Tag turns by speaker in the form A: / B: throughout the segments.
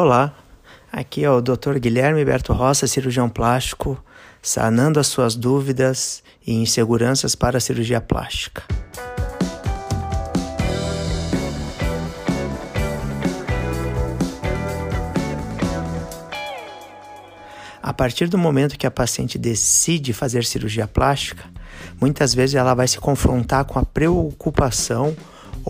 A: Olá, aqui é o Dr. Guilherme Berto Roça, cirurgião plástico, sanando as suas dúvidas e inseguranças para a cirurgia plástica. A partir do momento que a paciente decide fazer cirurgia plástica, muitas vezes ela vai se confrontar com a preocupação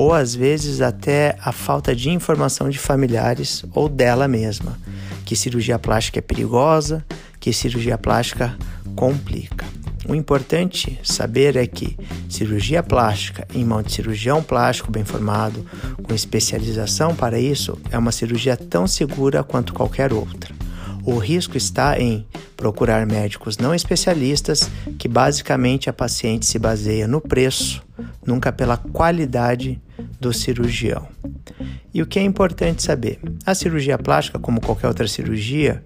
A: ou às vezes até a falta de informação de familiares ou dela mesma, que cirurgia plástica é perigosa, que cirurgia plástica complica. O importante saber é que cirurgia plástica em mão de cirurgião plástico bem formado, com especialização para isso, é uma cirurgia tão segura quanto qualquer outra. O risco está em procurar médicos não especialistas, que basicamente a paciente se baseia no preço, nunca pela qualidade do cirurgião. E o que é importante saber? A cirurgia plástica, como qualquer outra cirurgia,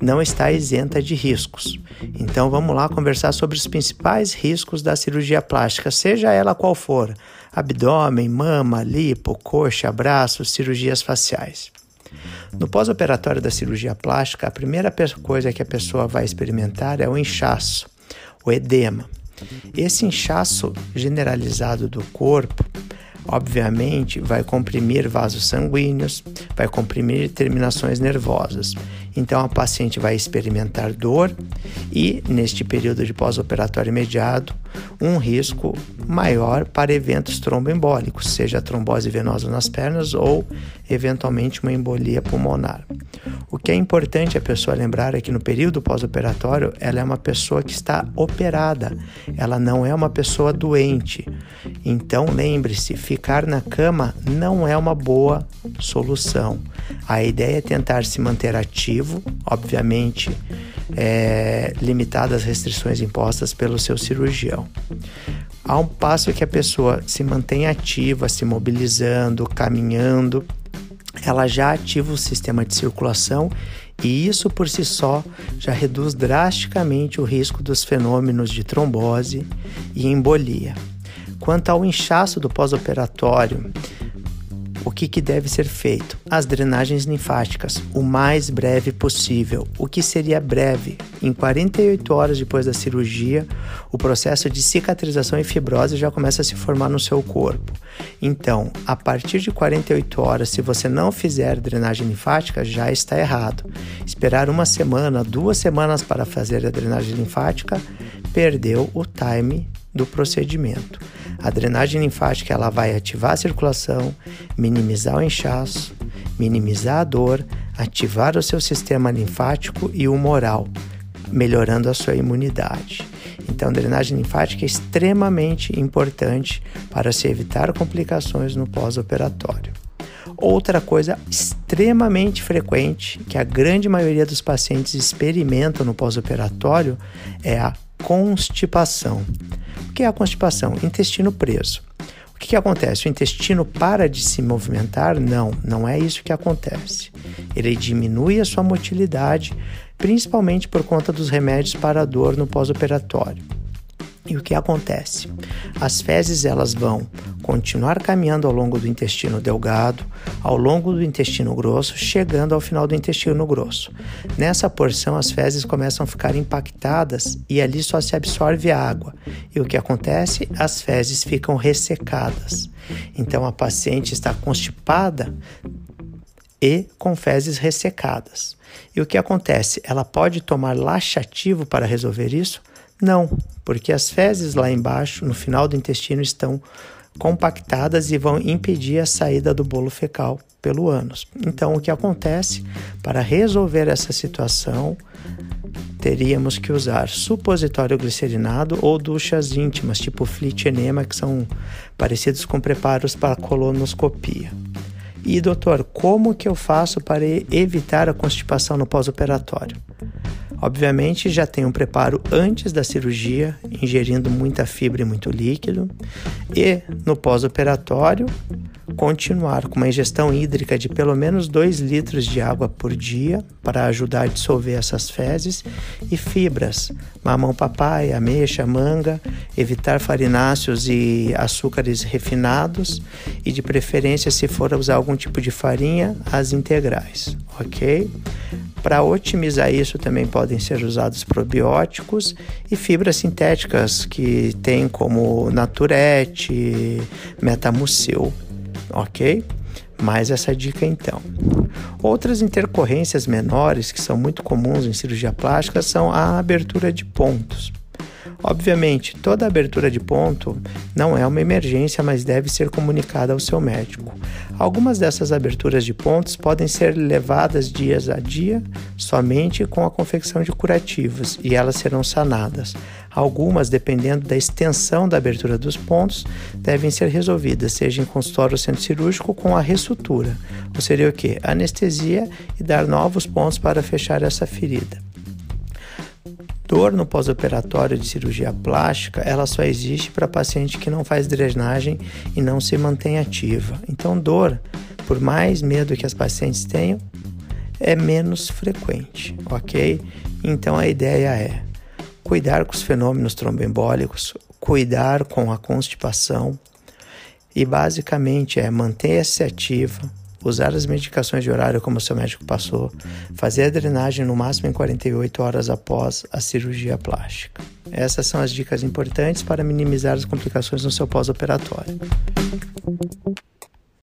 A: não está isenta de riscos. Então vamos lá conversar sobre os principais riscos da cirurgia plástica, seja ela qual for: abdômen, mama, lipo, coxa, braços, cirurgias faciais. No pós-operatório da cirurgia plástica, a primeira coisa que a pessoa vai experimentar é o inchaço, o edema. Esse inchaço generalizado do corpo obviamente vai comprimir vasos sanguíneos, vai comprimir terminações nervosas. Então a paciente vai experimentar dor e, neste período de pós-operatório imediato, um risco maior para eventos tromboembólicos, seja trombose venosa nas pernas ou eventualmente uma embolia pulmonar. O que é importante a pessoa lembrar é que no período pós-operatório ela é uma pessoa que está operada, ela não é uma pessoa doente. Então lembre-se, ficar na cama não é uma boa solução. A ideia é tentar se manter ativo, obviamente é, limitado às restrições impostas pelo seu cirurgião. Um passo que a pessoa se mantém ativa, se mobilizando, caminhando, ela já ativa o sistema de circulação e isso por si só já reduz drasticamente o risco dos fenômenos de trombose e embolia. Quanto ao inchaço do pós-operatório, o que, que deve ser feito? As drenagens linfáticas, o mais breve possível. O que seria breve? Em 48 horas depois da cirurgia, o processo de cicatrização e fibrose já começa a se formar no seu corpo. Então, a partir de 48 horas, se você não fizer drenagem linfática, já está errado. Esperar uma semana, duas semanas para fazer a drenagem linfática, perdeu o time do procedimento. A drenagem linfática ela vai ativar a circulação, minimizar o inchaço, minimizar a dor, ativar o seu sistema linfático e humoral, melhorando a sua imunidade. Então, drenagem linfática é extremamente importante para se evitar complicações no pós-operatório. Outra coisa extremamente frequente que a grande maioria dos pacientes experimentam no pós-operatório é a constipação. O que é a constipação? Intestino preso. O que, que acontece? O intestino para de se movimentar? Não, não é isso que acontece. Ele diminui a sua motilidade, principalmente por conta dos remédios para dor no pós-operatório. E o que acontece? As fezes elas vão continuar caminhando ao longo do intestino delgado, ao longo do intestino grosso, chegando ao final do intestino grosso. Nessa porção as fezes começam a ficar impactadas e ali só se absorve água. E o que acontece? As fezes ficam ressecadas. Então a paciente está constipada e com fezes ressecadas. E o que acontece? Ela pode tomar laxativo para resolver isso? Não, porque as fezes lá embaixo, no final do intestino, estão compactadas e vão impedir a saída do bolo fecal pelo ânus. Então, o que acontece? Para resolver essa situação, teríamos que usar supositório glicerinado ou duchas íntimas, tipo flit enema, que são parecidos com preparos para colonoscopia. E doutor, como que eu faço para evitar a constipação no pós-operatório? Obviamente, já tem um preparo antes da cirurgia, ingerindo muita fibra e muito líquido, e no pós-operatório, continuar com uma ingestão hídrica de pelo menos 2 litros de água por dia para ajudar a dissolver essas fezes e fibras, mamão papai, ameixa, manga, evitar farináceos e açúcares refinados e de preferência se for usar algum tipo de farinha, as integrais, ok? Para otimizar isso também podem ser usados probióticos e fibras sintéticas que tem como Naturete, Metamucil ok? Mais essa dica então. Outras intercorrências menores que são muito comuns em cirurgia plástica são a abertura de pontos. Obviamente, toda abertura de ponto não é uma emergência, mas deve ser comunicada ao seu médico. Algumas dessas aberturas de pontos podem ser levadas dias a dia somente com a confecção de curativos e elas serão sanadas. Algumas, dependendo da extensão da abertura dos pontos, devem ser resolvidas, seja em consultório ou centro cirúrgico, com a ressutura, ou seria o que? Anestesia e dar novos pontos para fechar essa ferida. Dor no pós-operatório de cirurgia plástica, ela só existe para paciente que não faz drenagem e não se mantém ativa. Então, dor, por mais medo que as pacientes tenham, é menos frequente, ok? Então, a ideia é cuidar com os fenômenos tromboembólicos, cuidar com a constipação e, basicamente, é manter-se ativa, usar as medicações de horário como seu médico passou, fazer a drenagem no máximo em 48 horas após a cirurgia plástica. Essas são as dicas importantes para minimizar as complicações no seu pós-operatório.